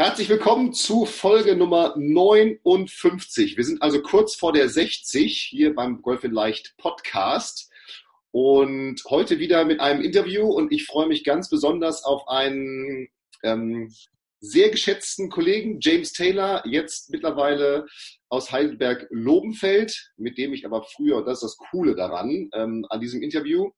Herzlich willkommen zu Folge Nummer 59. Wir sind also kurz vor der 60 hier beim Golf in Leicht Podcast und heute wieder mit einem Interview und ich freue mich ganz besonders auf einen ähm, sehr geschätzten Kollegen, James Taylor, jetzt mittlerweile aus Heidelberg-Lobenfeld, mit dem ich aber früher, und das ist das Coole daran, ähm, an diesem Interview,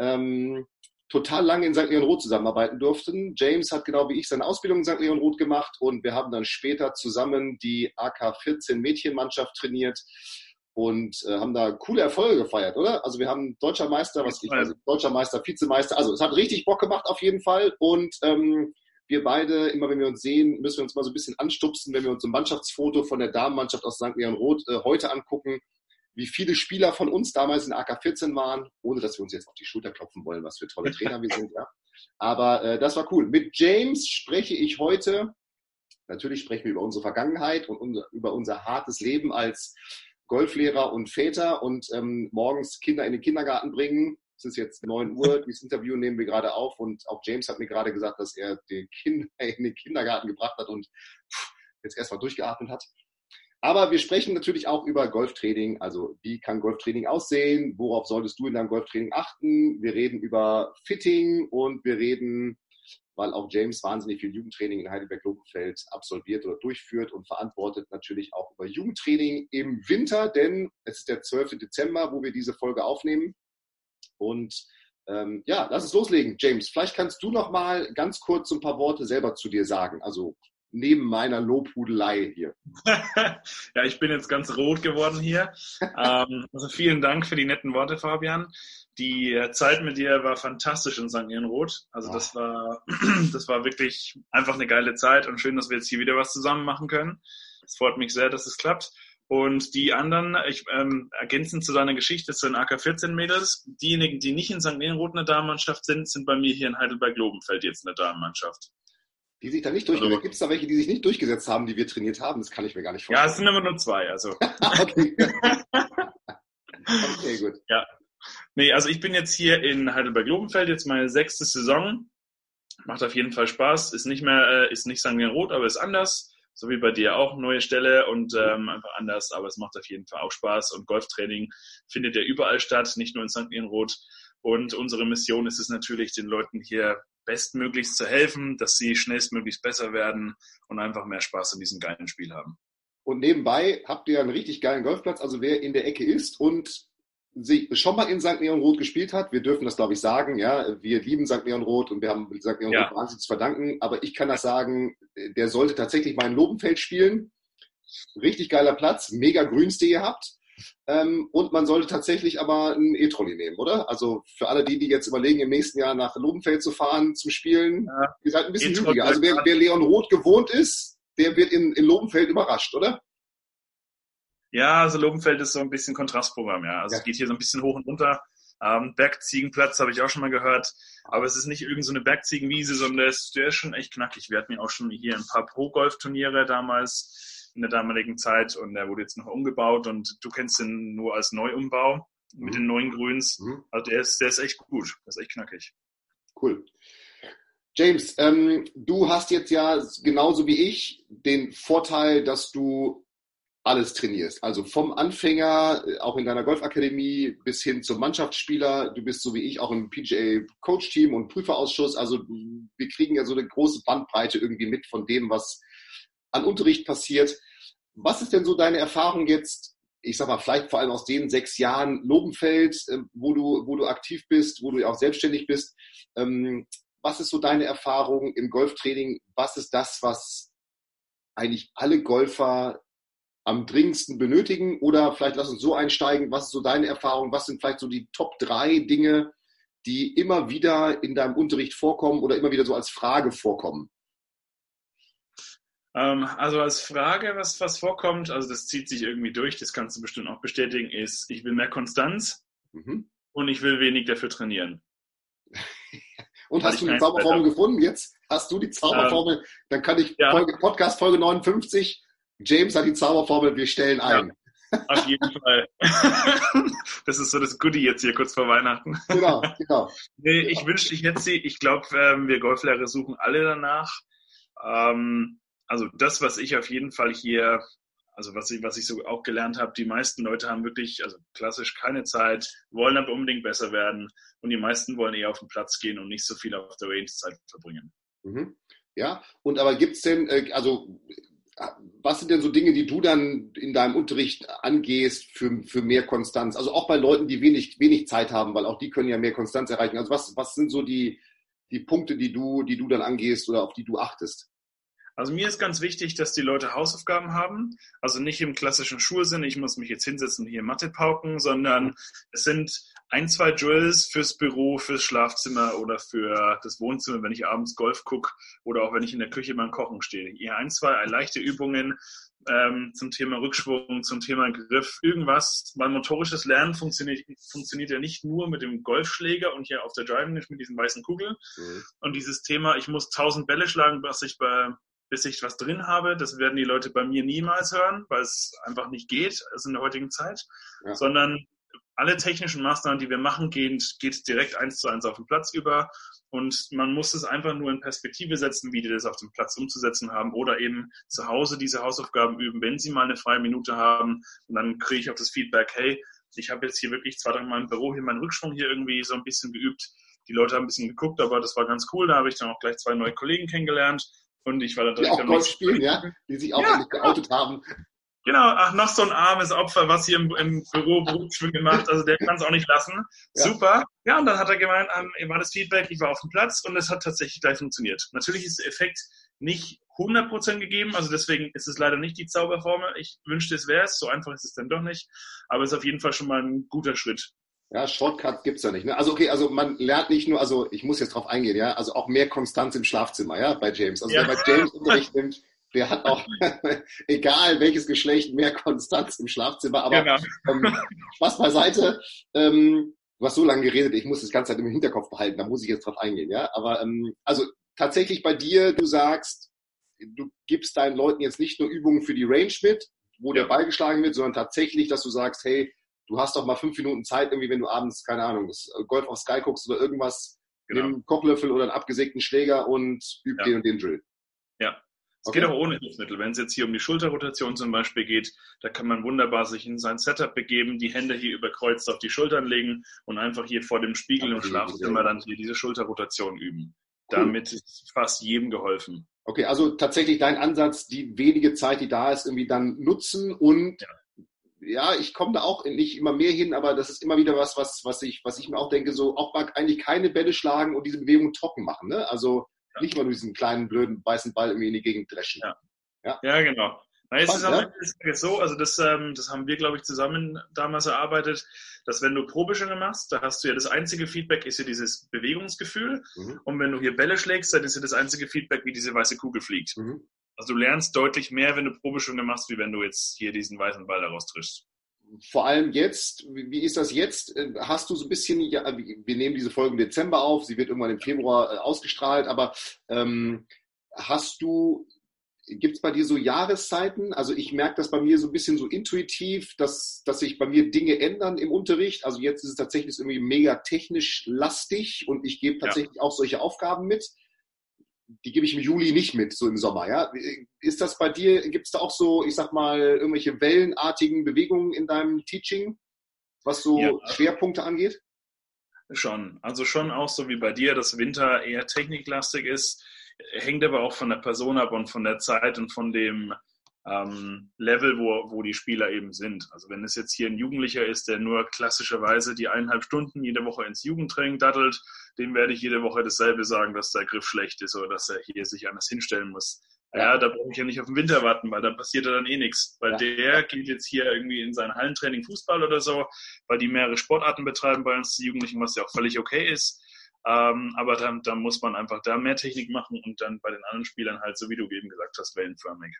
ähm, total lange in St. Leon Roth zusammenarbeiten durften. James hat genau wie ich seine Ausbildung in St. Leon Roth gemacht und wir haben dann später zusammen die AK-14 Mädchenmannschaft trainiert und äh, haben da coole Erfolge gefeiert, oder? Also wir haben deutscher Meister, was ich weiß, deutscher Meister, Vizemeister. Also es hat richtig Bock gemacht auf jeden Fall und ähm, wir beide, immer wenn wir uns sehen, müssen wir uns mal so ein bisschen anstupsen, wenn wir uns ein Mannschaftsfoto von der Damenmannschaft aus St. Leon Roth äh, heute angucken, wie viele Spieler von uns damals in AK14 waren, ohne dass wir uns jetzt auf die Schulter klopfen wollen, was für tolle Trainer wir sind, ja. Aber äh, das war cool. Mit James spreche ich heute, natürlich sprechen wir über unsere Vergangenheit und unser, über unser hartes Leben als Golflehrer und Väter und ähm, morgens Kinder in den Kindergarten bringen, es ist jetzt 9 Uhr, dieses Interview nehmen wir gerade auf und auch James hat mir gerade gesagt, dass er den Kinder in den Kindergarten gebracht hat und jetzt erstmal durchgeatmet hat. Aber wir sprechen natürlich auch über Golftraining. Also wie kann Golftraining aussehen? Worauf solltest du in deinem Golftraining achten? Wir reden über Fitting und wir reden, weil auch James wahnsinnig viel Jugendtraining in Heidelberg-Lobenfeld absolviert oder durchführt und verantwortet natürlich auch über Jugendtraining im Winter, denn es ist der 12. Dezember, wo wir diese Folge aufnehmen. Und ähm, ja, lass es loslegen, James. Vielleicht kannst du noch mal ganz kurz ein paar Worte selber zu dir sagen. Also neben meiner Lobhudelei hier. ja, ich bin jetzt ganz rot geworden hier. ähm, also vielen Dank für die netten Worte, Fabian. Die Zeit mit dir war fantastisch in St. Ehrenroth. Also oh. das war, das war wirklich einfach eine geile Zeit und schön, dass wir jetzt hier wieder was zusammen machen können. Es freut mich sehr, dass es klappt. Und die anderen, ich, ähm, ergänzend zu deiner Geschichte, zu den AK-14-Mädels, diejenigen, die nicht in St. Ehrenroth eine Damenmannschaft sind, sind bei mir hier in Heidelberg-Lobenfeld jetzt eine Damenmannschaft. Die sich da nicht durchgesetzt also, Gibt es da welche, die sich nicht durchgesetzt haben, die wir trainiert haben? Das kann ich mir gar nicht vorstellen. Ja, es sind immer nur zwei, also. okay. okay, gut. Ja. Nee, also ich bin jetzt hier in Heidelberg-Lobenfeld, jetzt meine sechste Saison. Macht auf jeden Fall Spaß. Ist nicht mehr, äh, ist nicht St. Rot, aber ist anders so wie bei dir auch, neue Stelle und ähm, einfach anders, aber es macht auf jeden Fall auch Spaß und Golftraining findet ja überall statt, nicht nur in St. Ehrenroth. Und unsere Mission ist es natürlich, den Leuten hier bestmöglichst zu helfen, dass sie schnellstmöglichst besser werden und einfach mehr Spaß an diesem geilen Spiel haben. Und nebenbei habt ihr einen richtig geilen Golfplatz. Also wer in der Ecke ist und sich schon mal in St. Leon Roth gespielt hat, wir dürfen das glaube ich sagen, ja, wir lieben St. Leon Roth und wir haben St. Leon ja. Roth wahnsinnig zu verdanken, aber ich kann das sagen, der sollte tatsächlich mal in Lobenfeld spielen. Richtig geiler Platz, mega Grünste ihr habt. Ähm, und man sollte tatsächlich aber einen E-Trolley nehmen, oder? Also für alle die, die jetzt überlegen, im nächsten Jahr nach Lobenfeld zu fahren, zum Spielen, ja. ihr seid ein bisschen hügeliger. Also wer, wer, Leon Roth gewohnt ist, der wird in, in Lobenfeld überrascht, oder? Ja, also Lobenfeld ist so ein bisschen Kontrastprogramm, ja. Also ja. es geht hier so ein bisschen hoch und runter. Ähm, Bergziegenplatz habe ich auch schon mal gehört. Aber es ist nicht irgendeine so Bergziegenwiese, sondern der ist, der ist schon echt knackig. Wir hatten ja auch schon hier ein paar Pro-Golf-Turniere damals in der damaligen Zeit und der wurde jetzt noch umgebaut und du kennst ihn nur als Neuumbau mhm. mit den neuen Grüns. Mhm. Also der ist, der ist echt gut. Der ist echt knackig. Cool. James, ähm, du hast jetzt ja genauso wie ich den Vorteil, dass du alles trainierst. Also vom Anfänger, äh, auch in deiner Golfakademie, bis hin zum Mannschaftsspieler. Du bist so wie ich auch im PGA-Coach-Team und Prüferausschuss. Also wir kriegen ja so eine große Bandbreite irgendwie mit von dem, was an Unterricht passiert. Was ist denn so deine Erfahrung jetzt, ich sag mal, vielleicht vor allem aus den sechs Jahren Lobenfeld, äh, wo du, wo du aktiv bist, wo du auch selbstständig bist? Ähm, was ist so deine Erfahrung im Golftraining? Was ist das, was eigentlich alle Golfer am dringendsten benötigen? Oder vielleicht lass uns so einsteigen, was ist so deine Erfahrung? Was sind vielleicht so die Top drei Dinge, die immer wieder in deinem Unterricht vorkommen oder immer wieder so als Frage vorkommen? Ähm, also als Frage, was, was vorkommt, also das zieht sich irgendwie durch, das kannst du bestimmt auch bestätigen, ist, ich will mehr Konstanz mhm. und ich will wenig dafür trainieren. und hast du die Zauberformel gefunden? Jetzt hast du die Zauberformel, ähm, dann kann ich ja. Folge, Podcast Folge 59 James hat die Zauberformel, wir stellen ein. Ja, auf jeden Fall. das ist so das Goodie jetzt hier kurz vor Weihnachten. Genau, genau. nee, ich wünschte, ich hätte sie. Ich glaube, ähm, wir Golflehrer suchen alle danach. Ähm, also das, was ich auf jeden Fall hier, also was ich, was ich so auch gelernt habe, die meisten Leute haben wirklich, also klassisch keine Zeit, wollen aber unbedingt besser werden und die meisten wollen eher auf den Platz gehen und nicht so viel auf der Range Zeit verbringen. Mhm. Ja, und aber gibt es denn, äh, also was sind denn so Dinge, die du dann in deinem Unterricht angehst für, für mehr Konstanz? Also auch bei Leuten, die wenig, wenig Zeit haben, weil auch die können ja mehr Konstanz erreichen. Also was, was sind so die, die Punkte, die du, die du dann angehst oder auf die du achtest? Also mir ist ganz wichtig, dass die Leute Hausaufgaben haben. Also nicht im klassischen Schulsinn, ich muss mich jetzt hinsetzen und hier Mathe pauken, sondern es sind ein, zwei Drills fürs Büro, fürs Schlafzimmer oder für das Wohnzimmer, wenn ich abends Golf gucke oder auch wenn ich in der Küche beim Kochen stehe. Hier ein, zwei leichte Übungen ähm, zum Thema Rückschwung, zum Thema Griff, irgendwas. Mein motorisches Lernen funktioniert, funktioniert ja nicht nur mit dem Golfschläger und hier auf der Driving Range mit diesen weißen Kugeln. Mhm. Und dieses Thema, ich muss tausend Bälle schlagen, was ich bei bis ich was drin habe. Das werden die Leute bei mir niemals hören, weil es einfach nicht geht, also in der heutigen Zeit, ja. sondern alle technischen Maßnahmen, die wir machen, gehen, geht direkt eins zu eins auf den Platz über. Und man muss es einfach nur in Perspektive setzen, wie die das auf dem Platz umzusetzen haben oder eben zu Hause diese Hausaufgaben üben, wenn sie mal eine freie Minute haben. Und dann kriege ich auch das Feedback, hey, ich habe jetzt hier wirklich zwei, drei Mal im Büro hier meinen Rückschwung hier irgendwie so ein bisschen geübt. Die Leute haben ein bisschen geguckt, aber das war ganz cool. Da habe ich dann auch gleich zwei neue Kollegen kennengelernt. Und ich war da direkt die auch Golf spielen, ja? Die sich auch ja, geoutet haben. Genau, ach, noch so ein armes Opfer, was hier im, im Büro Berufsschwimmen gemacht, also der kann es auch nicht lassen. Ja. Super. Ja, und dann hat er gemeint, ähm, war das Feedback, ich war auf dem Platz und es hat tatsächlich gleich funktioniert. Natürlich ist der Effekt nicht 100% gegeben, also deswegen ist es leider nicht die Zauberformel. Ich wünschte, es wäre es, so einfach ist es dann doch nicht, aber es ist auf jeden Fall schon mal ein guter Schritt. Ja, Shortcut gibt's ja nicht. Ne? Also okay, also man lernt nicht nur, also ich muss jetzt drauf eingehen, ja, also auch mehr Konstanz im Schlafzimmer, ja, bei James. Also ja. wer bei James Unterricht nimmt, der hat auch, egal welches Geschlecht, mehr Konstanz im Schlafzimmer. Aber genau. ähm, Spaß beiseite. Ähm, du hast so lange geredet, ich muss das ganze Zeit im Hinterkopf behalten, da muss ich jetzt drauf eingehen. Ja, Aber ähm, also tatsächlich bei dir, du sagst, du gibst deinen Leuten jetzt nicht nur Übungen für die Range mit, wo der Ball geschlagen wird, sondern tatsächlich, dass du sagst, hey, du hast doch mal fünf Minuten Zeit, irgendwie, wenn du abends, keine Ahnung, Golf auf Sky guckst oder irgendwas, genau. nimm einen Kochlöffel oder einen abgesägten Schläger und üb ja. den und den Drill. Ja, es okay. geht auch ohne Hilfsmittel. Wenn es jetzt hier um die Schulterrotation zum Beispiel geht, da kann man wunderbar sich in sein Setup begeben, die Hände hier überkreuzt auf die Schultern legen und einfach hier vor dem Spiegel okay, im Schlafzimmer dann hier diese Schulterrotation üben. Cool. Damit ist fast jedem geholfen. Okay, also tatsächlich dein Ansatz, die wenige Zeit, die da ist, irgendwie dann nutzen und ja ja, ich komme da auch nicht immer mehr hin, aber das ist immer wieder was, was, was ich, was ich mir auch denke, so auch mal eigentlich keine Bälle schlagen und diese Bewegung trocken machen. Ne? Also ja. Nicht mal nur diesen kleinen, blöden, weißen Ball irgendwie in die Gegend dreschen. Ja, ja. ja genau. Na, jetzt ist aber ja? so, also das, ähm, das haben wir, glaube ich, zusammen damals erarbeitet, dass wenn du Probeschwünge machst, da hast du ja das einzige Feedback, ist ja dieses Bewegungsgefühl. Mhm. Und wenn du hier Bälle schlägst, dann ist ja das einzige Feedback, wie diese weiße Kugel fliegt. Mhm. Also du lernst deutlich mehr, wenn du Probeschwünge machst, wie wenn du jetzt hier diesen weißen Ball daraus triffst vor allem jetzt, wie ist das jetzt? Äh, hast du so ein bisschen, ja, wir nehmen diese Folge im Dezember auf, sie wird irgendwann im Februar äh, ausgestrahlt, aber ähm, hast du, gibt es bei dir so Jahreszeiten? Also ich merke das bei mir so ein bisschen so intuitiv, dass, dass sich bei mir Dinge ändern im Unterricht. Also jetzt ist es tatsächlich irgendwie mega technisch lastig und ich gebe tatsächlich ja. auch solche Aufgaben mit die gebe ich im Juli nicht mit, so im Sommer, ja. Ist das bei dir, gibt es da auch so, ich sag mal, irgendwelche wellenartigen Bewegungen in deinem Teaching, was so ja. Schwerpunkte angeht? Schon. Also schon auch so wie bei dir, dass Winter eher techniklastig ist, hängt aber auch von der Person ab und von der Zeit und von dem ähm, Level, wo, wo die Spieler eben sind. Also wenn es jetzt hier ein Jugendlicher ist, der nur klassischerweise die eineinhalb Stunden jede Woche ins Jugendtraining dattelt, dem werde ich jede Woche dasselbe sagen, dass der Griff schlecht ist oder dass er hier sich anders hinstellen muss. Ja, da brauche ich ja nicht auf den Winter warten, weil da passiert ja dann eh nichts. Weil ja. der geht jetzt hier irgendwie in sein Hallentraining Fußball oder so, weil die mehrere Sportarten betreiben bei uns, die Jugendlichen, was ja auch völlig okay ist. Ähm, aber dann, dann muss man einfach da mehr Technik machen und dann bei den anderen Spielern halt, so wie du eben gesagt hast, wellenförmig.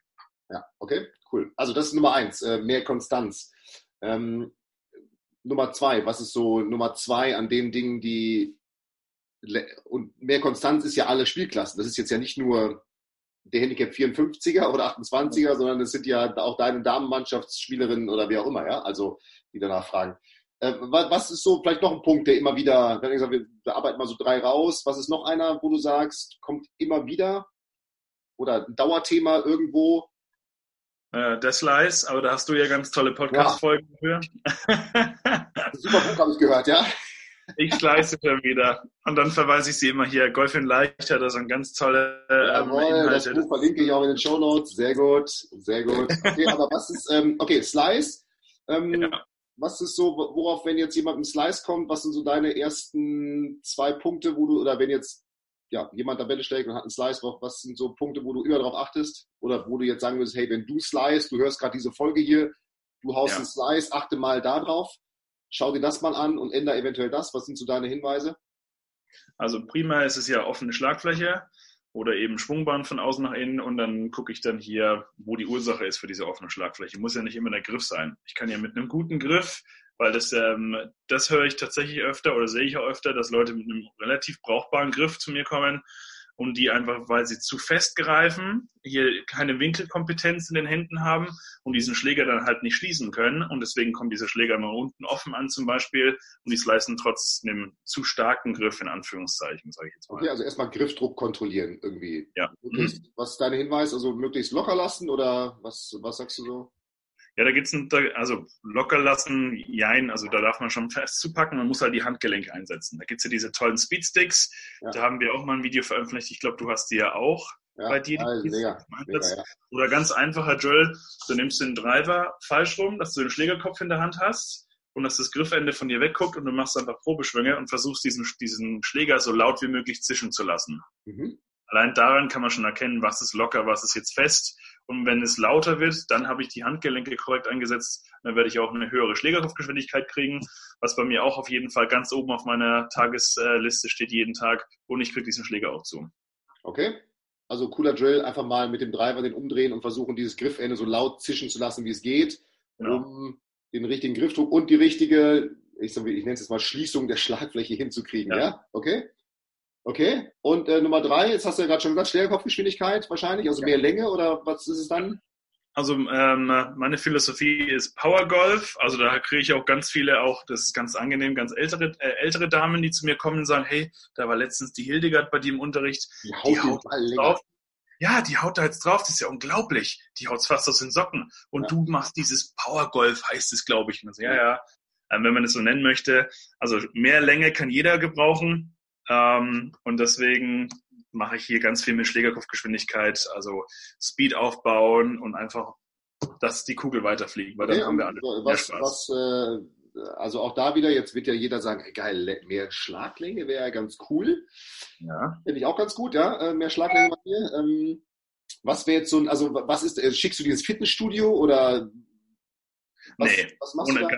Ja, okay, cool. Also das ist Nummer eins, äh, mehr Konstanz. Ähm, Nummer zwei, was ist so Nummer zwei an den Dingen, die und mehr Konstanz ist ja alle Spielklassen. Das ist jetzt ja nicht nur der Handicap 54er oder 28er, sondern es sind ja auch deine Damenmannschaftsspielerinnen oder wie auch immer, ja, also die danach fragen. Äh, was ist so vielleicht noch ein Punkt, der immer wieder, wenn ich sage, wir arbeiten mal so drei raus, was ist noch einer, wo du sagst, kommt immer wieder? oder ein Dauerthema irgendwo? Äh, der Slice, aber da hast du ja ganz tolle Podcast-Folgen ja. für. Super Buch habe ich gehört, ja. Ich slice schon wieder. Und dann verweise ich sie immer hier. Golf in Leicht hat da so ein ganz tolle ähm, Jawohl, Inhalte. Das Buch verlinke ich auch in den Show Notes. Sehr gut, sehr gut. Okay, aber was ist, ähm, okay, Slice. Ähm, ja. Was ist so, worauf, wenn jetzt jemand im Slice kommt, was sind so deine ersten zwei Punkte, wo du, oder wenn jetzt ja, jemand Tabelle schlägt und hat einen Slice, was sind so Punkte, wo du immer darauf achtest? Oder wo du jetzt sagen würdest, hey, wenn du slice, du hörst gerade diese Folge hier, du haust ja. einen Slice, achte mal da drauf schau dir das mal an und ändere eventuell das. Was sind so deine Hinweise? Also prima ist es ja offene Schlagfläche oder eben Schwungbahn von außen nach innen und dann gucke ich dann hier, wo die Ursache ist für diese offene Schlagfläche. Muss ja nicht immer der Griff sein. Ich kann ja mit einem guten Griff, weil das, ähm, das höre ich tatsächlich öfter oder sehe ich auch öfter, dass Leute mit einem relativ brauchbaren Griff zu mir kommen und die einfach, weil sie zu fest greifen, hier keine Winkelkompetenz in den Händen haben und diesen Schläger dann halt nicht schließen können. Und deswegen kommen diese Schläger nur unten offen an zum Beispiel und die slicen trotz einem zu starken Griff in Anführungszeichen, sage ich jetzt mal. Okay, also erstmal Griffdruck kontrollieren irgendwie. Ja. Möglichst, mhm. Was ist dein Hinweis? Also möglichst locker lassen oder was, was sagst du so? Ja, da gibt's ein, also locker lassen, jein, also da darf man schon fest zupacken, man muss halt die Handgelenke einsetzen. Da gibt's ja diese tollen Speedsticks, ja. da haben wir auch mal ein Video veröffentlicht, ich glaube, du hast die ja auch ja, bei dir. Die mega, mega, ja. Oder ganz einfacher Drill, du nimmst den Driver falsch rum, dass du den Schlägerkopf in der Hand hast und dass das Griffende von dir wegguckt und du machst einfach Probeschwünge und versuchst diesen, diesen Schläger so laut wie möglich zischen zu lassen. Mhm. Allein daran kann man schon erkennen, was ist locker, was ist jetzt fest und wenn es lauter wird, dann habe ich die Handgelenke korrekt eingesetzt. Dann werde ich auch eine höhere Schlägerkopfgeschwindigkeit kriegen, was bei mir auch auf jeden Fall ganz oben auf meiner Tagesliste steht jeden Tag. Und ich kriege diesen Schläger auch zu. Okay. Also cooler Drill, einfach mal mit dem Driver den umdrehen und versuchen, dieses Griffende so laut zischen zu lassen, wie es geht, genau. um den richtigen Griffdruck und die richtige, ich, ich nenne es jetzt mal Schließung der Schlagfläche hinzukriegen. Ja, ja? okay. Okay. Und äh, Nummer drei, jetzt hast du ja gerade schon gesagt, Schlägerkopfgeschwindigkeit wahrscheinlich, also ja. mehr Länge oder was ist es dann? Also ähm, meine Philosophie ist Power Golf. Also da kriege ich auch ganz viele, auch das ist ganz angenehm, ganz ältere äh, ältere Damen, die zu mir kommen und sagen, hey, da war letztens die Hildegard bei dir im Unterricht, die haut, die haut drauf. Ja, die haut da jetzt drauf, das ist ja unglaublich. Die haut fast aus den Socken. Und ja. du machst dieses Power Golf, heißt es, glaube ich. Und so, ja, ja. Ähm, wenn man es so nennen möchte. Also mehr Länge kann jeder gebrauchen. Ähm, und deswegen mache ich hier ganz viel mit Schlägerkopfgeschwindigkeit, also Speed aufbauen und einfach, dass die Kugel weiterfliegt, weil dann okay, haben wir alle was, mehr Spaß. Was, äh, also auch da wieder, jetzt wird ja jeder sagen, geil, mehr Schlaglänge wäre ja ganz cool. Ja. Finde ich auch ganz gut, ja, äh, mehr Schlaglänge bei mir. Ähm, was wäre jetzt so ein, also was ist, äh, schickst du dieses Fitnessstudio oder was, nee, was machst ohne, du da?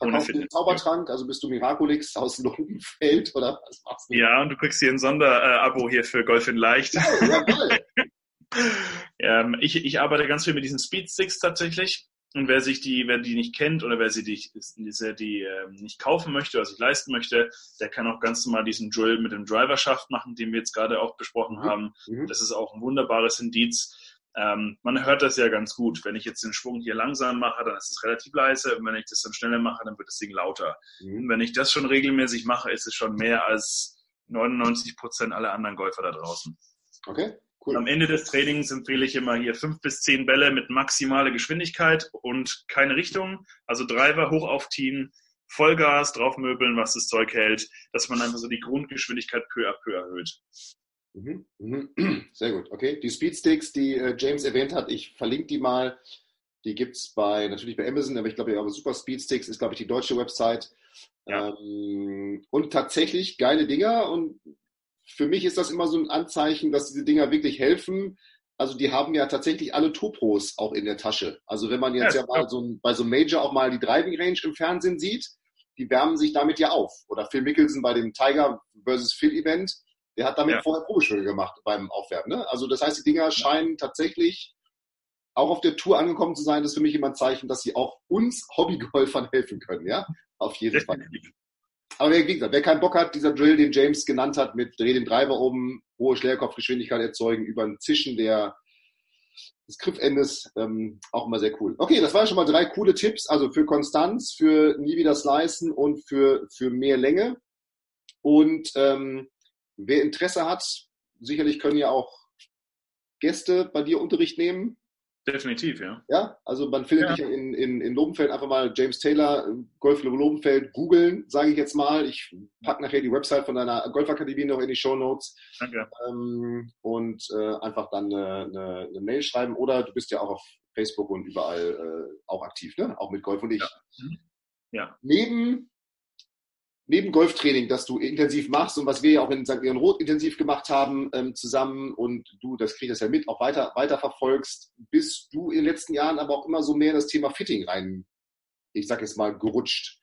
Verkaufst du den Zaubertrank, also bist du Miraculix aus Lungenfeld oder was machst du? Ja, und du kriegst hier ein Sonderabo hier für Golf in Leicht. Ja, ja geil. ähm, ich, ich arbeite ganz viel mit diesen Speedsticks tatsächlich. Und wer sich die, wer die nicht kennt oder wer sie die, die, die äh, nicht kaufen möchte oder sich leisten möchte, der kann auch ganz normal diesen Drill mit dem Driver-Schaft machen, den wir jetzt gerade auch besprochen mhm. haben. Mhm. Das ist auch ein wunderbares Indiz ähm, man hört das ja ganz gut. Wenn ich jetzt den Schwung hier langsam mache, dann ist es relativ leise. Und wenn ich das dann schneller mache, dann wird das Ding lauter. Mhm. Und wenn ich das schon regelmäßig mache, ist es schon mehr als 99 Prozent aller anderen Golfer da draußen. Okay. Cool. Am Ende des Trainings empfehle ich immer hier fünf bis zehn Bälle mit maximaler Geschwindigkeit und keine Richtung. Also Driver hoch aufziehen, Vollgas draufmöbeln, was das Zeug hält, dass man einfach so die Grundgeschwindigkeit peu à peu erhöht. Mhm, mhm. Sehr gut, okay. Die Speedsticks, die äh, James erwähnt hat, ich verlinke die mal. Die gibt es bei, natürlich bei Amazon, aber ich glaube, ja, Super Speedsticks ist, glaube ich, die deutsche Website. Ja. Ähm, und tatsächlich geile Dinger. Und für mich ist das immer so ein Anzeichen, dass diese Dinger wirklich helfen. Also die haben ja tatsächlich alle Topos auch in der Tasche. Also wenn man jetzt ja, ja mal so ein, bei so einem Major auch mal die Driving Range im Fernsehen sieht, die wärmen sich damit ja auf. Oder Phil Mickelson bei dem Tiger versus Phil Event der hat damit ja. vorher Probeschwünge gemacht beim Aufwärmen. Ne? Also das heißt, die Dinger scheinen tatsächlich auch auf der Tour angekommen zu sein. Das ist für mich immer ein Zeichen, dass sie auch uns Hobbygolfern helfen können. Ja, auf jeden Fall. Aber wie gesagt, wer keinen Bock hat, dieser Drill, den James genannt hat, mit dreh den Driver um, hohe Schlägerkopfgeschwindigkeit erzeugen, über ein Zischen der, des Griffelendes, ähm, auch immer sehr cool. Okay, das waren schon mal drei coole Tipps, also für Konstanz, für nie wieder Slicen und für, für mehr Länge. Und ähm, wer Interesse hat, sicherlich können ja auch Gäste bei dir Unterricht nehmen? Definitiv, ja. Ja, also man findet Ja. dich in, in, in Lobenfeld einfach mal James Taylor, Golf Lobenfeld googeln, sage ich jetzt mal. Ich packe nachher die Website von deiner Golfakademie noch in die Show Notes Danke. ähm, und äh, einfach dann eine, eine, eine Mail schreiben. Oder du bist ja auch auf Facebook und überall äh, auch aktiv, ne? Auch mit Golf und ich. Ja. Mhm. Ja. Neben, neben Golftraining, das du intensiv machst und was wir ja auch in St. Leon Roth intensiv gemacht haben ähm, zusammen und du, das kriegst das ja mit, auch weiter, weiter verfolgst, bist du in den letzten Jahren aber auch immer so mehr in das Thema Fitting rein, ich sag jetzt mal, gerutscht.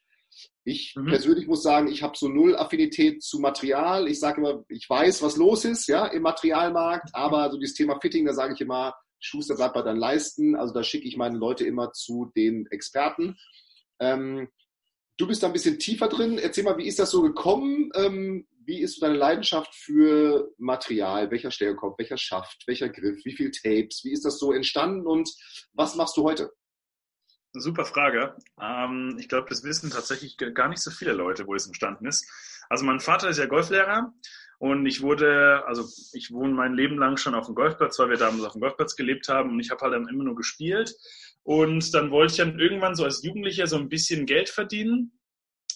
Ich Mhm. persönlich muss sagen, ich habe so null Affinität zu Material. Ich sage immer, ich weiß, was los ist, ja, im Materialmarkt, aber so dieses Thema Fitting, da sage ich immer, Schuster bleibt bei deinen Leisten. Also da schicke ich meine Leute immer zu den Experten. Ähm, du bist da ein bisschen tiefer drin. Erzähl mal, wie ist das so gekommen? Ähm, wie ist deine Leidenschaft für Material? Welcher Stärkekopf, welcher Schaft, welcher Griff, wie viel Tapes? Wie ist das so entstanden und was machst du heute? Super Frage. Ähm, ich glaube, das wissen tatsächlich gar nicht so viele Leute, wo es entstanden ist. Also mein Vater ist ja Golflehrer und ich wurde, also ich wohne mein Leben lang schon auf dem Golfplatz, weil wir damals auf dem Golfplatz gelebt haben und ich habe halt dann immer nur gespielt. Und dann wollte ich dann irgendwann so als Jugendlicher so ein bisschen Geld verdienen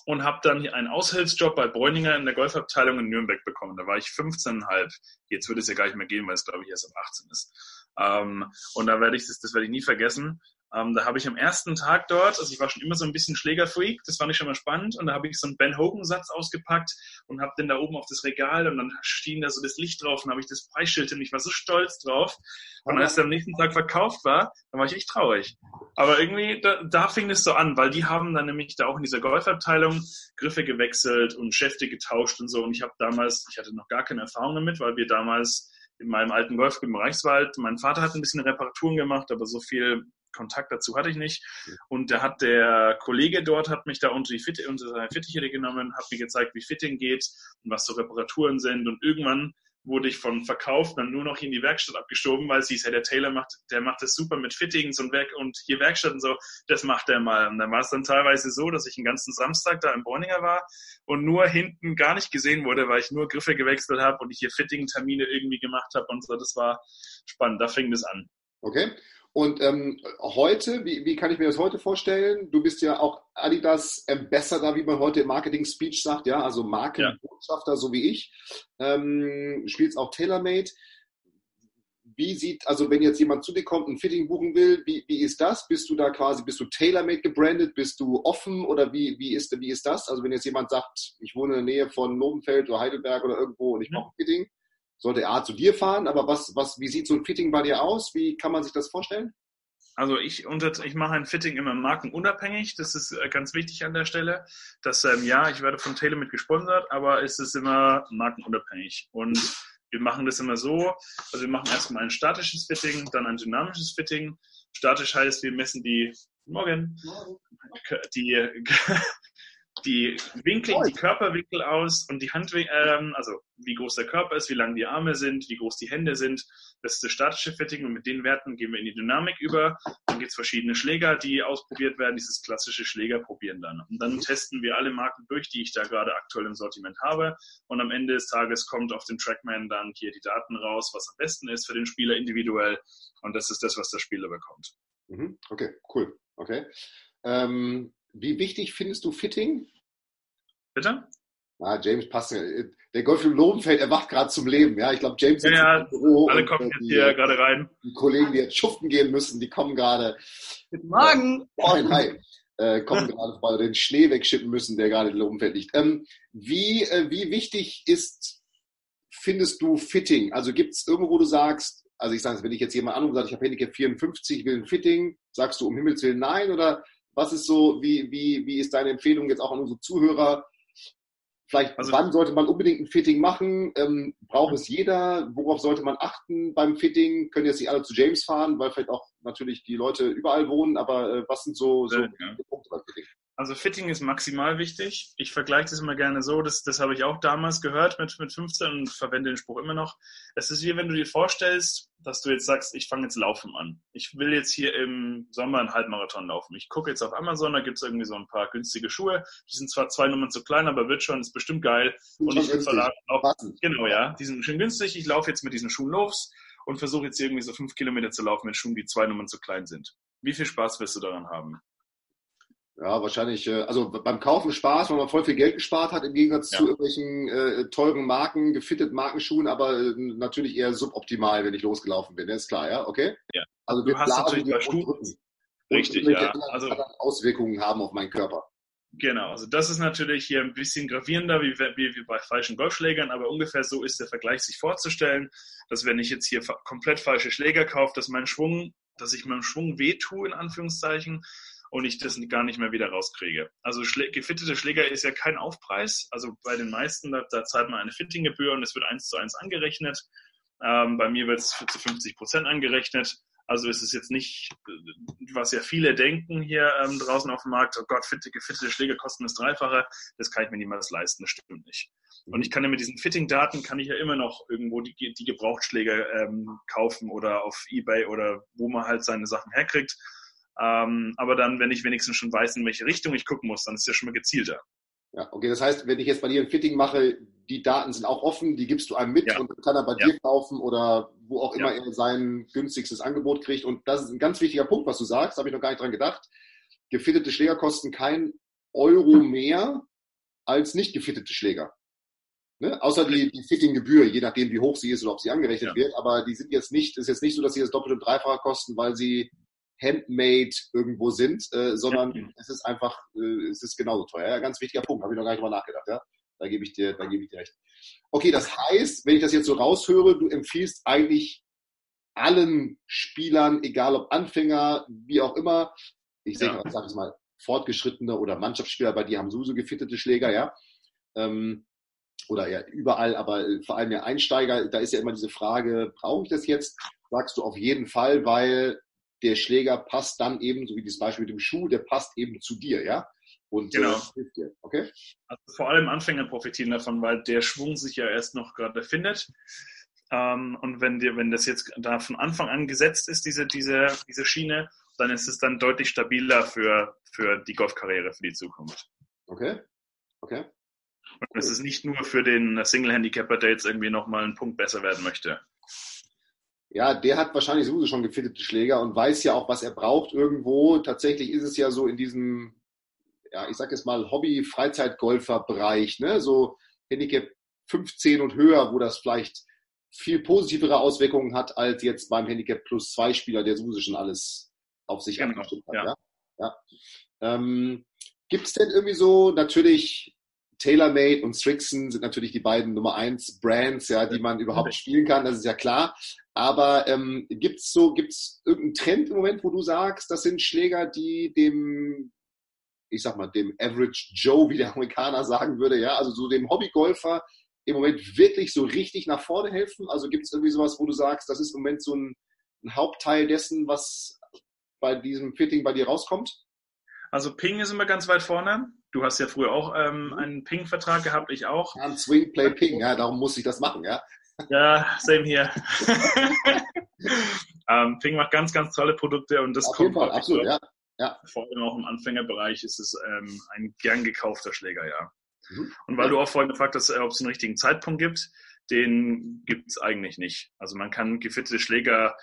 und habe dann einen Aushilfsjob bei Bräuninger in der Golfabteilung in Nürnberg bekommen. Da war ich 15,5. Jetzt würde es ja gar nicht mehr gehen, weil es glaube ich erst ab 18 ist. Ähm, und da werde ich das, das werde ich nie vergessen. Ähm, da habe ich am ersten Tag dort, also ich war schon immer so ein bisschen Schlägerfreak, das fand ich schon mal spannend. Und da habe ich so einen Ben Hogan-Satz ausgepackt und habe den da oben auf das Regal und dann schien da so das Licht drauf und habe ich das Preisschild und ich war so stolz drauf. Und als der am nächsten Tag verkauft war, dann war ich echt traurig. Aber irgendwie, da, da fing es so an, weil die haben dann nämlich da auch in dieser Golfabteilung Griffe gewechselt und Schäfte getauscht und so. Und ich habe damals, ich hatte noch gar keine Erfahrung damit, weil wir damals in meinem alten Golfclub im Reichswald, mein Vater hat ein bisschen Reparaturen gemacht, aber so viel Kontakt dazu hatte ich nicht. Und da hat der Kollege dort, hat mich da unter die Fitte, unter seine Fittiche genommen, hat mir gezeigt, wie Fitting geht und was so Reparaturen sind. Und irgendwann wurde ich von verkauft dann nur noch in die Werkstatt abgeschoben, weil sie hieß, hey, der Taylor macht, der macht das super mit Fittings und Werk und hier Werkstatt und so, das macht er mal. Und dann war es dann teilweise so, dass ich einen ganzen Samstag da im Borninger war und nur hinten gar nicht gesehen wurde, weil ich nur Griffe gewechselt habe und ich hier Fitting-Termine irgendwie gemacht habe und so. Das war spannend, da fing das an. Okay. Und ähm, heute, wie, wie kann ich mir das heute vorstellen? Du bist ja auch Adidas Ambassador, wie man heute im Marketing-Speech sagt, ja, also Markenbotschafter, so wie ich. Ähm, spielst auch TaylorMade. Wie sieht, also wenn jetzt jemand zu dir kommt und ein Fitting buchen will, wie, wie ist das? Bist du da quasi, bist du TaylorMade gebrandet? Bist du offen oder wie, wie, ist, wie ist das? Also wenn jetzt jemand sagt, ich wohne in der Nähe von Lobenfeld oder Heidelberg oder irgendwo und ich Mhm. brauche ein Fitting, sollte er A zu dir fahren, aber was, was, wie sieht so ein Fitting bei dir aus? Wie kann man sich das vorstellen? Also ich, unter, ich mache ein Fitting immer markenunabhängig. Das ist äh, ganz wichtig an der Stelle. Dass ähm, ja, ich werde von Taylor mit gesponsert, aber es ist immer markenunabhängig. Und wir machen das immer so. Also wir machen erstmal ein statisches Fitting, dann ein dynamisches Fitting. Statisch heißt, wir messen die morgen die die Winkel, die Körperwinkel aus und die Handwinkel, ähm, also wie groß der Körper ist, wie lang die Arme sind, wie groß die Hände sind. Das ist das statische Fitting und mit den Werten gehen wir in die Dynamik über. Dann gibt es verschiedene Schläger, die ausprobiert werden, dieses klassische Schläger probieren dann. Und dann testen wir alle Marken durch, die ich da gerade aktuell im Sortiment habe. Und am Ende des Tages kommt auf dem Trackman dann hier die Daten raus, was am besten ist für den Spieler individuell. Und das ist das, was der Spieler bekommt. Mhm. Okay, cool. Okay. Ähm, wie wichtig findest du Fitting? Bitte? Ah, James passt ja. Der Golf im Lobenfeld erwacht gerade zum Leben. Ja, ich glaube, James Ja, ja, im Büro. Alle kommen äh, jetzt die, hier gerade rein. die Kollegen, die jetzt schuften gehen müssen, die kommen gerade. Guten Morgen! Moin, hi. Äh, kommen gerade vorbei, den Schnee wegschippen müssen, der gerade in Lobenfeld liegt. Ähm, wie, äh, wie wichtig ist, findest du Fitting? Also gibt es irgendwo, wo du sagst, also ich sage, wenn ich jetzt jemand anrufe und sage, ich habe Handicap 54, will ein Fitting, sagst du um Himmels Willen nein? Oder was ist so, wie, wie, wie ist deine Empfehlung jetzt auch an unsere Zuhörer? Vielleicht, Also- wann sollte man unbedingt ein Fitting machen? Ähm, braucht es jeder? Worauf sollte man achten beim Fitting? Können jetzt nicht alle zu James fahren, weil vielleicht auch natürlich die Leute überall wohnen, aber äh, was sind so, so Ja. Punkte beim Fitting? Also Fitting ist maximal wichtig. Ich vergleiche das immer gerne so, das, das habe ich auch damals gehört mit, mit 15 und verwende den Spruch immer noch. Es ist wie wenn du dir vorstellst, dass du jetzt sagst, ich fange jetzt Laufen an. Ich will jetzt hier im Sommer einen Halbmarathon laufen. Ich gucke jetzt auf Amazon, da gibt es irgendwie so ein paar günstige Schuhe. Die sind zwar zwei Nummern zu klein, aber wird schon, ist bestimmt geil. Und ich auch Passend. Genau, ja. Die sind schön günstig. Ich laufe jetzt mit diesen Schuhen los und versuche jetzt irgendwie so fünf Kilometer zu laufen mit Schuhen, die zwei Nummern zu klein sind. Wie viel Spaß wirst du daran haben? Ja, wahrscheinlich, äh, also beim Kaufen Spaß, weil man voll viel Geld gespart hat, im Gegensatz ja. zu irgendwelchen äh, teuren Marken, gefitteten Markenschuhen, aber äh, natürlich eher suboptimal, wenn ich losgelaufen bin. Das ist klar, ja, okay? Ja. Also wir du hast natürlich bei Schuhen. Richtig, ja. Also Auswirkungen haben auf meinen Körper. Genau, also das ist natürlich hier ein bisschen gravierender wie, wie, wie bei falschen Golfschlägern, aber ungefähr so ist der Vergleich sich vorzustellen, dass wenn ich jetzt hier komplett falsche Schläger kaufe, dass mein Schwung, dass ich meinem Schwung wehtue, in Anführungszeichen, und ich das gar nicht mehr wieder rauskriege. Also Schlä gefittete Schläger ist ja kein Aufpreis. Also bei den meisten, da, da zahlt man eine Fittinggebühr und es wird eins zu eins angerechnet. Ähm, bei mir wird es zu 50 Prozent angerechnet. Also ist es jetzt nicht, was ja viele denken hier ähm, draußen auf dem Markt, oh Gott, fitte, gefittete Schläge kosten das Dreifache, das kann ich mir niemals leisten, das stimmt nicht. Und ich kann ja mit diesen Fitting-Daten, kann ich ja immer noch irgendwo die, die Gebrauchtschläge ähm, kaufen oder auf Ebay oder wo man halt seine Sachen herkriegt. Ähm, aber dann, wenn ich wenigstens schon weiß, in welche Richtung ich gucken muss, dann ist es ja schon mal gezielter. Ja, okay, das heißt, wenn ich jetzt bei dir ein Fitting mache, die Daten sind auch offen, die gibst du einem mit ja. und kann er bei ja. dir kaufen oder wo auch immer ja. er sein günstigstes Angebot kriegt. Und das ist ein ganz wichtiger Punkt, was du sagst, habe ich noch gar nicht dran gedacht. Gefittete Schläger kosten kein Euro mehr als nicht gefittete Schläger. Ne? Außer die, die Fittinggebühr, je nachdem, wie hoch sie ist oder ob sie angerechnet wird. Aber die sind jetzt nicht, ist jetzt nicht so, dass sie das doppelte und dreifache kosten, weil sie handmade irgendwo sind, äh, sondern ja. es ist einfach, äh, es ist genauso teuer. Ja, ganz wichtiger Punkt, habe ich noch gar nicht drüber nachgedacht. Ja? Da gebe ich dir, da gebe ich dir recht. Okay, das heißt, wenn ich das jetzt so raushöre, du empfiehlst eigentlich allen Spielern, egal ob Anfänger, wie auch immer, ich ja. sage es mal, Fortgeschrittene oder Mannschaftsspieler, bei dir haben sowieso gefittete Schläger, ja. Ähm, oder ja, überall, aber vor allem der Einsteiger, da ist ja immer diese Frage, brauche ich das jetzt? Sagst du auf jeden Fall, weil der Schläger passt dann eben, so wie das Beispiel mit dem Schuh, der passt eben zu dir, ja? Und genau. Dir. Okay? Also vor allem Anfänger profitieren davon, weil der Schwung sich ja erst noch gerade findet. Ähm, und wenn dir, wenn das jetzt da von Anfang an gesetzt ist, diese, diese, diese Schiene, dann ist es dann deutlich stabiler für, für die Golfkarriere für die Zukunft. Okay. Okay. Und es ist nicht nur für den Single-Handicapper, der jetzt irgendwie nochmal einen Punkt besser werden möchte ja, der hat wahrscheinlich sowieso schon gefittete Schläger und weiß ja auch, was er braucht irgendwo. Tatsächlich ist es ja so in diesem, ja, ich sag jetzt mal Hobby-Freizeitgolfer-Bereich, ne, so Handicap 15 und höher, wo das vielleicht viel positivere Auswirkungen hat als jetzt beim Handicap Plus 2 Spieler, der sowieso schon alles auf sich genau, abgestimmt hat. Ja. ja? ja. Ähm, Gibt es denn irgendwie so natürlich TaylorMade und Strixon sind natürlich die beiden Nummer eins Brands, ja, die man überhaupt spielen kann, das ist ja klar. Aber ähm, gibt es so, gibt's irgendeinen Trend im Moment, wo du sagst, das sind Schläger, die dem, ich sag mal, dem Average Joe, wie der Amerikaner sagen würde, ja, also so dem Hobbygolfer im Moment wirklich so richtig nach vorne helfen? Also gibt es irgendwie sowas, wo du sagst, das ist im Moment so ein, ein Hauptteil dessen, was bei diesem Fitting bei dir rauskommt? Also Ping ist immer ganz weit vorne. Du hast ja früher auch ähm, mhm. einen Ping-Vertrag gehabt, ich auch. Ja, ein Swing Play Ping, ja, darum muss ich das machen, ja. Ja, same hier. ähm, Ping macht ganz, ganz tolle Produkte und das Auf kommt jeden Fall, absolut, ja. ja. Vor allem auch im Anfängerbereich ist es ähm, ein gern gekaufter Schläger, ja. Mhm. Und weil du auch vorhin gefragt hast, äh, ob es einen richtigen Zeitpunkt gibt, den gibt es eigentlich nicht. Also man kann gefittete Schläger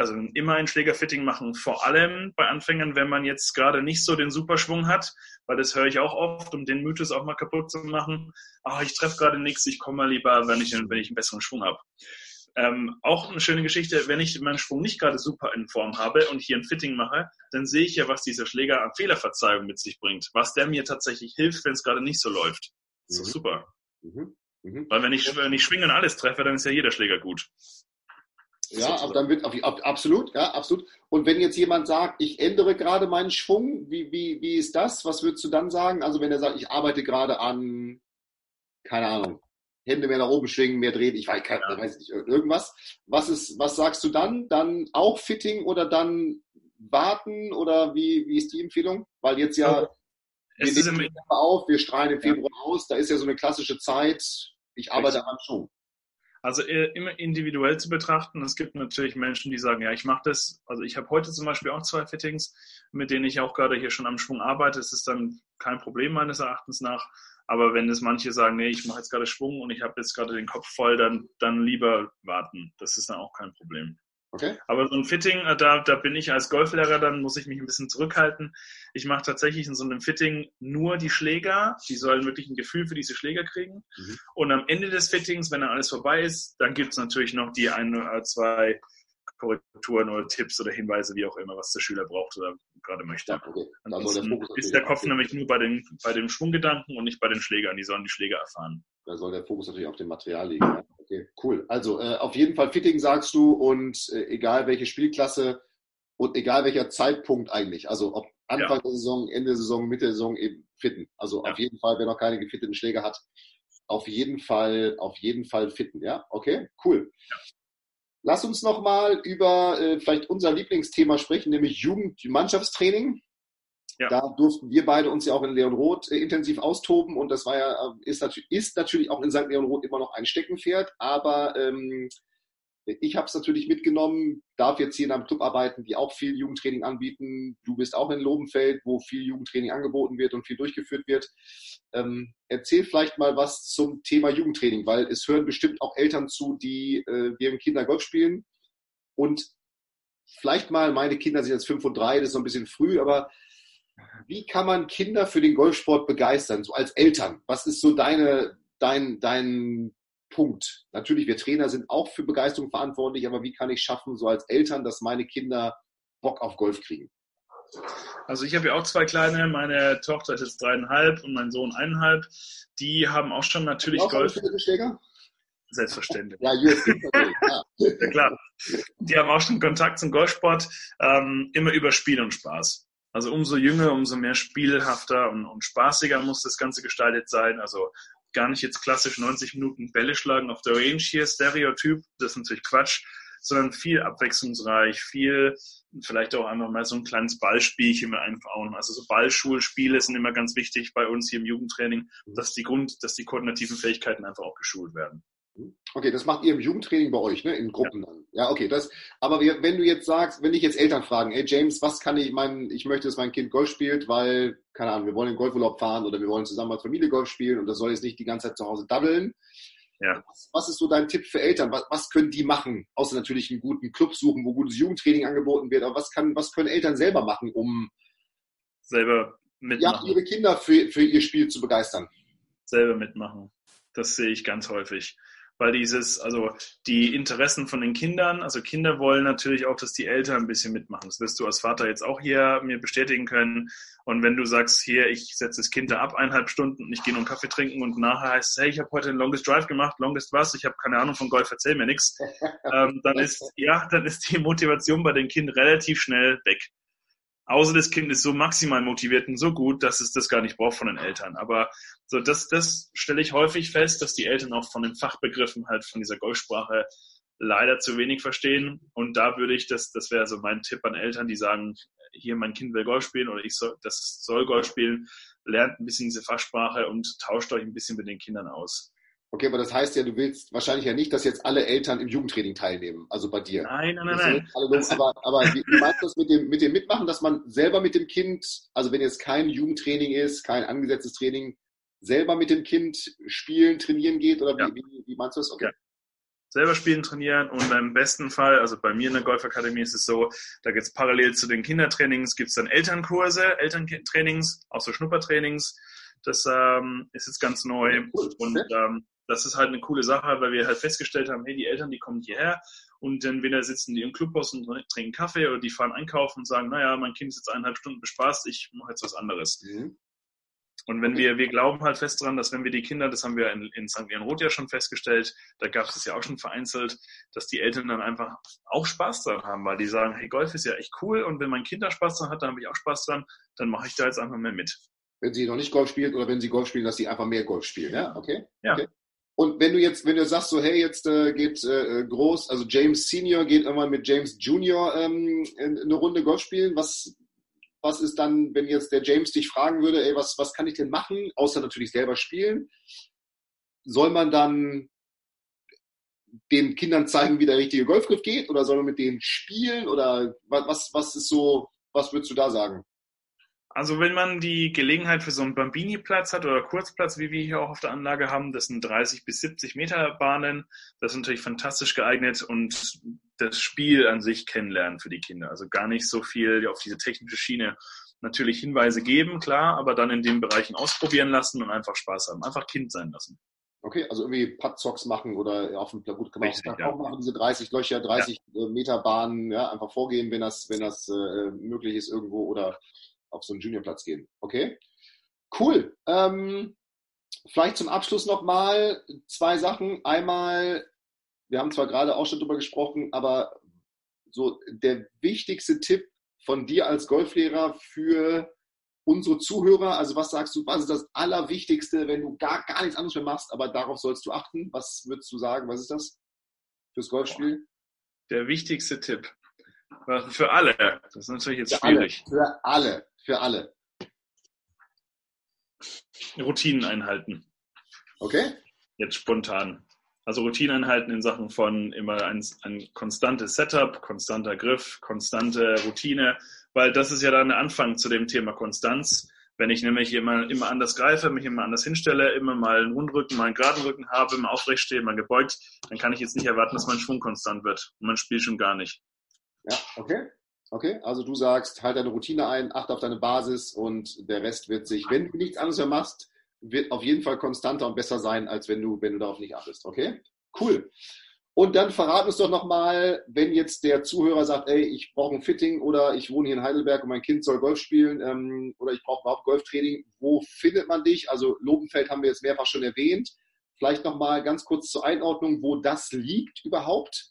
also immer ein Schlägerfitting machen, vor allem bei Anfängern, wenn man jetzt gerade nicht so den Superschwung hat, weil das höre ich auch oft, um den Mythos auch mal kaputt zu machen. Ah, ich treffe gerade nichts, ich komme mal lieber, wenn ich, wenn ich einen besseren Schwung habe. Ähm, auch eine schöne Geschichte, wenn ich meinen Schwung nicht gerade super in Form habe und hier ein Fitting mache, dann sehe ich ja, was dieser Schläger an Fehlerverzeihung mit sich bringt, was der mir tatsächlich hilft, wenn es gerade nicht so läuft. Das ist mhm. super. Mhm. Mhm. Weil wenn ich, wenn ich schwinge und alles treffe, dann ist ja jeder Schläger gut. Ja, aber dann wird absolut, ja, absolut. Und wenn jetzt jemand sagt, ich ändere gerade meinen Schwung, wie, wie, wie ist das? Was würdest du dann sagen? Also wenn er sagt, ich arbeite gerade an, keine Ahnung, Hände mehr nach oben schwingen, mehr drehen, ich weiß, keine, ja. weiß nicht, irgendwas. Was ist, was sagst du dann? Dann auch Fitting oder dann warten oder wie, wie ist die Empfehlung? Weil jetzt ja, also, wir nehmen auf, wir strahlen im Februar ja. aus, da ist ja so eine klassische Zeit, ich arbeite am Schwung. Also äh, immer individuell zu betrachten. Es gibt natürlich Menschen, die sagen, ja, ich mache das. Also ich habe heute zum Beispiel auch zwei Fittings, mit denen ich auch gerade hier schon am Schwung arbeite. Es ist dann kein Problem meines Erachtens nach. Aber wenn es manche sagen, nee, ich mache jetzt gerade Schwung und ich habe jetzt gerade den Kopf voll, dann, dann lieber warten. Das ist dann auch kein Problem. Okay. Aber so ein Fitting, äh, da, da bin ich als Golflehrer, dann muss ich mich ein bisschen zurückhalten. Ich mache tatsächlich in so einem Fitting nur die Schläger. Die sollen wirklich ein Gefühl für diese Schläger kriegen. Mhm. Und am Ende des Fittings, wenn dann alles vorbei ist, dann gibt es natürlich noch die ein oder zwei Korrekturen oder Tipps oder Hinweise, wie auch immer, was der Schüler braucht oder gerade möchte. Ja, okay. Ansonsten der ist der Kopf nämlich nur bei den, bei den Schwunggedanken und nicht bei den Schlägern. Die sollen die Schläger erfahren. Da soll der Fokus natürlich auf dem Material liegen. Ja. Okay, cool. Also äh, auf jeden Fall Fitting sagst du und äh, egal welche Spielklasse und egal welcher Zeitpunkt eigentlich. Also ob Anfang ja. der Saison, Ende der Saison, Mitte der Saison eben fitten. Also ja. auf jeden Fall, wer noch keine gefitteten Schläger hat, auf jeden Fall, auf jeden Fall fitten. Ja, okay, cool. Ja. Lass uns nochmal über äh, vielleicht unser Lieblingsthema sprechen, nämlich Jugendmannschaftstraining. Ja. Da durften wir beide uns ja auch in Leon Roth äh, intensiv austoben und das war ja, äh, ist, natürlich, ist natürlich auch in St. Leon Roth immer noch ein Steckenpferd, aber ähm, ich habe es natürlich mitgenommen, darf jetzt hier in einem Club arbeiten, die auch viel Jugendtraining anbieten. Du bist auch in Lobenfeld, wo viel Jugendtraining angeboten wird und viel durchgeführt wird. Ähm, erzähl vielleicht mal was zum Thema Jugendtraining, weil es hören bestimmt auch Eltern zu, die äh, ihren Kinder Golf spielen. Und vielleicht mal, meine Kinder sind jetzt fünf und drei, das ist so ein bisschen früh, aber wie kann man Kinder für den Golfsport begeistern, so als Eltern? Was ist so deine, dein, dein Punkt. Natürlich, wir Trainer sind auch für Begeisterung verantwortlich, aber wie kann ich schaffen, so als Eltern, dass meine Kinder Bock auf Golf kriegen? Also ich habe ja auch zwei kleine, meine Tochter ist jetzt dreieinhalb und mein Sohn eineinhalb. Die haben auch schon natürlich auch Golf. Selbstverständlich. Ja, ja. ja, klar. Die haben auch schon Kontakt zum Golfsport, ähm, immer über Spiel und Spaß. Also umso jünger, umso mehr spielhafter und, und spaßiger muss das Ganze gestaltet sein. Also gar nicht jetzt klassisch 90 Minuten Bälle schlagen auf der Range hier, Stereotyp, das ist natürlich Quatsch, sondern viel abwechslungsreich, viel, vielleicht auch einfach mal so ein kleines Ballspielchen mit einbauen. Also so Ballschulspiele sind immer ganz wichtig bei uns hier im Jugendtraining, dass die Grund, dass die koordinativen Fähigkeiten einfach auch geschult werden. Okay, das macht ihr im Jugendtraining bei euch, ne? In Gruppen ja. dann. Ja, okay. Das, aber wenn du jetzt sagst, wenn ich jetzt Eltern fragen, ey James, was kann ich, mein, ich möchte, dass mein Kind Golf spielt, weil, keine Ahnung, wir wollen in Golfurlaub fahren oder wir wollen zusammen als Familie Golf spielen und das soll jetzt nicht die ganze Zeit zu Hause daddeln. Ja. Was, was ist so dein Tipp für Eltern? Was, was können die machen? Außer natürlich einen guten Club suchen, wo gutes Jugendtraining angeboten wird. Aber was kann, was können Eltern selber machen, um selber mitmachen? Ja, ihre Kinder für, für ihr Spiel zu begeistern. Selber mitmachen. Das sehe ich ganz häufig weil dieses, also die Interessen von den Kindern, also Kinder wollen natürlich auch, dass die Eltern ein bisschen mitmachen. Das wirst du als Vater jetzt auch hier mir bestätigen können. Und wenn du sagst, hier, ich setze das Kind da ab eineinhalb Stunden und ich gehe nur einen Kaffee trinken und nachher heißt es, hey, ich habe heute einen Longest Drive gemacht, Longest was, ich habe keine Ahnung von Golf, erzähl mir nichts, ähm, dann ist, ja, dann ist die Motivation bei den Kindern relativ schnell weg. Außer das Kind ist so maximal motiviert und so gut, dass es das gar nicht braucht von den Eltern. Aber so das, das stelle ich häufig fest, dass die Eltern auch von den Fachbegriffen halt von dieser Golfsprache leider zu wenig verstehen. Und da würde ich, das, das wäre so mein Tipp an Eltern, die sagen, hier mein Kind will Golf spielen oder ich soll, das soll Golf spielen, lernt ein bisschen diese Fachsprache und tauscht euch ein bisschen mit den Kindern aus. Okay, aber das heißt ja, du willst wahrscheinlich ja nicht, dass jetzt alle Eltern im Jugendtraining teilnehmen, also bei dir. Nein, nein, nein, nein. aber, aber wie meinst du das mit dem, mit dem Mitmachen, dass man selber mit dem Kind, also wenn jetzt kein Jugendtraining ist, kein angesetztes Training, selber mit dem Kind spielen, trainieren geht? Oder wie, ja. wie, wie meinst du das? Okay. Ja. Selber spielen, trainieren und im besten Fall, also bei mir in der Golfakademie ist es so, da gibt es parallel zu den Kindertrainings, gibt es dann Elternkurse, Elterntrainings, auch so Schnuppertrainings. Das ähm, ist jetzt ganz neu. Cool. Und ähm, das ist halt eine coole Sache, weil wir halt festgestellt haben, hey, die Eltern, die kommen hierher und entweder sitzen die im Clubhaus und trinken Kaffee oder die fahren einkaufen und sagen, naja, mein Kind ist jetzt eineinhalb Stunden bespaßt, ich mache jetzt was anderes. Mhm. Und wenn wir, wir glauben halt fest daran, dass wenn wir die Kinder, das haben wir in, in St. Leon-Roth ja schon festgestellt, da gab es es ja auch schon vereinzelt, dass die Eltern dann einfach auch Spaß daran haben, weil die sagen, hey, Golf ist ja echt cool und wenn mein Kind da Spaß dran hat, dann habe ich auch Spaß dran, dann mache ich da jetzt einfach mehr mit. Wenn sie noch nicht Golf spielt oder wenn sie Golf spielen, dass sie einfach mehr Golf spielen, ja? Okay? Ja. Okay. Und wenn du jetzt, wenn du sagst so, hey, jetzt äh, geht äh, groß, also James Senior geht irgendwann mit James Junior ähm, eine Runde Golf spielen, was, was ist dann, wenn jetzt der James dich fragen würde, ey, was, was kann ich denn machen, außer natürlich selber spielen? Soll man dann den Kindern zeigen, wie der richtige Golfgriff geht, oder soll man mit denen spielen, oder was, was ist so, was würdest du da sagen? Also wenn man die Gelegenheit für so einen Bambini-Platz hat oder Kurzplatz, wie wir hier auch auf der Anlage haben, das sind 30 bis 70 Meter Bahnen. Das ist natürlich fantastisch geeignet und das Spiel an sich kennenlernen für die Kinder. Also gar nicht so viel auf diese technische Schiene natürlich Hinweise geben, klar, aber dann in den Bereichen ausprobieren lassen und einfach Spaß haben. Einfach Kind sein lassen. Okay, also irgendwie Puttzocks machen oder auf dem gut kann man Richtig, auch ja. machen, diese 30 Löcher, 30 äh, Meter Bahnen, ja, einfach vorgehen, wenn das, wenn das äh, möglich ist irgendwo oder auf so einen Juniorplatz gehen. Okay, cool. Ähm, vielleicht zum Abschluss nochmal zwei Sachen. Einmal, wir haben zwar gerade auch schon drüber gesprochen, aber so der wichtigste Tipp von dir als Golflehrer für unsere Zuhörer, also was sagst du, was ist das Allerwichtigste, wenn du gar, gar nichts anderes mehr machst, aber darauf sollst du achten? Was würdest du sagen? Was ist das fürs Golfspiel? Der wichtigste Tipp. Für alle. Das ist natürlich jetzt Für alle, schwierig. für alle, für alle. Routinen einhalten. Okay? Jetzt spontan. Also Routinen einhalten in Sachen von immer ein, ein konstantes Setup, konstanter Griff, konstante Routine, weil das ist ja dann der Anfang zu dem Thema Konstanz. Wenn ich nämlich immer, immer anders greife, mich immer anders hinstelle, immer mal einen Rundrücken, mal einen geraden Rücken habe, immer aufrecht stehe, mal gebeugt, dann kann ich jetzt nicht erwarten, dass mein Schwung konstant wird. Und mein Spiel schon gar nicht. Ja, okay. Okay, also du sagst, halt deine Routine ein, achte auf deine Basis und der Rest wird sich, wenn du nichts anderes mehr machst, wird auf jeden Fall konstanter und besser sein, als wenn du, wenn du darauf nicht achtest. Okay? Cool. Und dann verrat uns doch nochmal, wenn jetzt der Zuhörer sagt, ey, ich brauche ein Fitting oder ich wohne hier in Heidelberg und mein Kind soll Golf spielen ähm, oder ich brauche überhaupt Golftraining, wo findet man dich? Also Lobenfeld haben wir jetzt mehrfach schon erwähnt. Vielleicht nochmal ganz kurz zur Einordnung, wo das liegt überhaupt?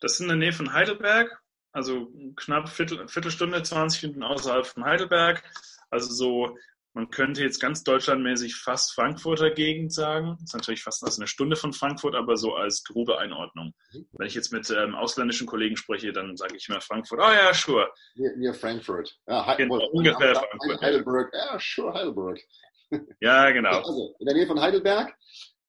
Das ist in der Nähe von Heidelberg, also knapp Viertel, Viertelstunde, 20 Minuten außerhalb von Heidelberg. Also so, man könnte jetzt ganz deutschlandmäßig fast Frankfurter Gegend sagen. Das ist natürlich fast also eine Stunde von Frankfurt, aber so als grobe Einordnung. Mhm. Wenn ich jetzt mit ähm, ausländischen Kollegen spreche, dann sage ich immer Frankfurt. Ah ja, sure. Near, Frankfurt. Ja, He Genau, ungefähr Frankfurt, ja. Heidelberg. Ja, sure, Heidelberg. Ja, genau. Also, in der Nähe von Heidelberg.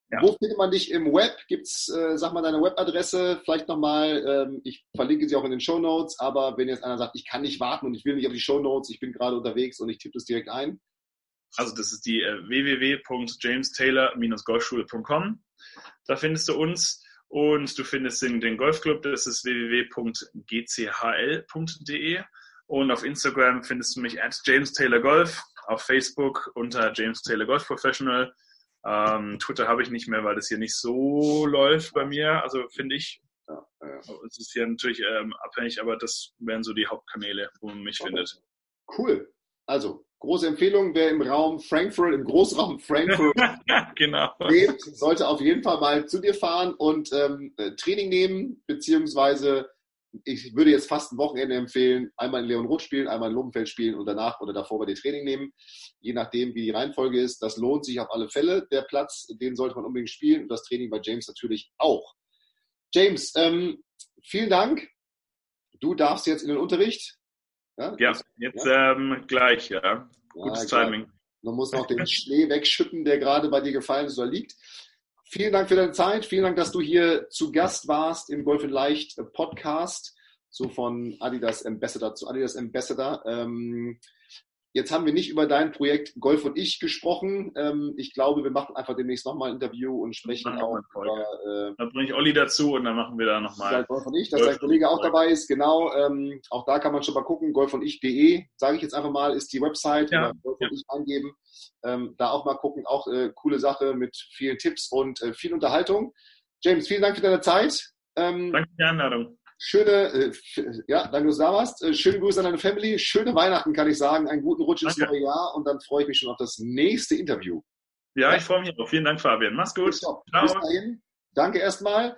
Ja. Wo findet man dich im Web? Gibt's, äh, sag mal deine Webadresse, vielleicht nochmal, ähm, ich verlinke sie auch in den Show Notes, aber wenn jetzt einer sagt, ich kann nicht warten und ich will nicht auf die Show Notes, ich bin gerade unterwegs und ich tippe das direkt ein. Also das ist die äh, www.jamestaylor-golfschule.com. Da findest du uns und du findest den, den Golfclub, das ist www.gchl.de und auf Instagram findest du mich at James Taylor Golf, auf Facebook unter James Taylor Golf Professional. Ähm, Twitter habe ich nicht mehr, weil das hier nicht so läuft bei mir, also finde ich. Ja, äh, Es ist hier natürlich ähm, abhängig, aber das wären so die Hauptkanäle, wo man mich Okay. findet. cool. Also, große Empfehlung, wer im Raum Frankfurt, im Großraum Frankfurt genau. lebt, sollte auf jeden Fall mal zu dir fahren und ähm, äh, Training nehmen, beziehungsweise ich würde jetzt fast ein Wochenende empfehlen, einmal in Leon Roth spielen, einmal in Lobenfeld spielen und danach oder davor bei dir Training nehmen. Je nachdem, wie die Reihenfolge ist, das lohnt sich auf alle Fälle. Der Platz, den sollte man unbedingt spielen und das Training bei James natürlich auch. James, ähm, vielen Dank. Du darfst jetzt in den Unterricht. Ja, das- jetzt ähm, gleich, ja. Gutes klar. Timing. Man muss noch den Schnee wegschütten, der gerade bei dir gefallen ist oder liegt. Vielen Dank für deine Zeit. Vielen Dank, dass du hier zu Gast warst im Golf in Leicht Podcast. So von Adidas Ambassador zu Adidas Ambassador. Ähm, jetzt haben wir nicht über dein Projekt Golf und ich gesprochen. Ähm, ich glaube, wir machen einfach demnächst nochmal ein Interview und sprechen auch über äh, Dann bringe ich Olli dazu und dann machen wir da nochmal. Golf und ich, dass dein Kollege auch dabei ist, genau. Ähm, auch da kann man schon mal gucken. golfundich.de, sage ich jetzt einfach mal, ist die Website. Ja. Golf und ich eingeben. Ähm, da auch mal gucken. Auch äh, coole Sache mit vielen Tipps und äh, viel Unterhaltung. James, vielen Dank für deine Zeit. Ähm, Danke für die Einladung. Schöne, äh, ja, danke, dass du da warst. Äh, schöne Grüße an deine Family. Schöne Weihnachten, kann ich sagen. Einen guten Rutsch ins neue Jahr. Und dann freue ich mich schon auf das nächste Interview. Ja, ich freue mich auch. Vielen Dank, Fabian. Mach's gut. Bis, bis Ciao. dahin. Danke erstmal.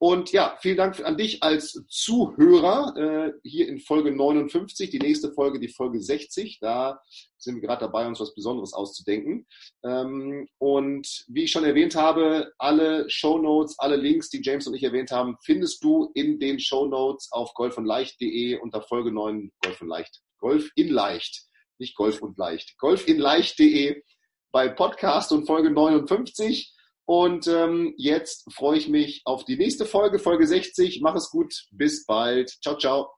Und ja, vielen Dank an dich als Zuhörer äh, hier in Folge 59. Die nächste Folge, die Folge 60. Da sind wir gerade dabei, uns was Besonderes auszudenken. Ähm, und wie ich schon erwähnt habe, alle Show Notes, alle Links, die James und ich erwähnt haben, findest du in den Show Notes auf golfundleicht.de unter Folge 9 Golf und Leicht. Golf in Leicht, nicht Golf und Leicht. Golfinleicht.de bei Podcast und Folge 59. Und ähm, jetzt freue ich mich auf die nächste Folge, Folge 60. Mach es gut. Bis bald. Ciao, ciao.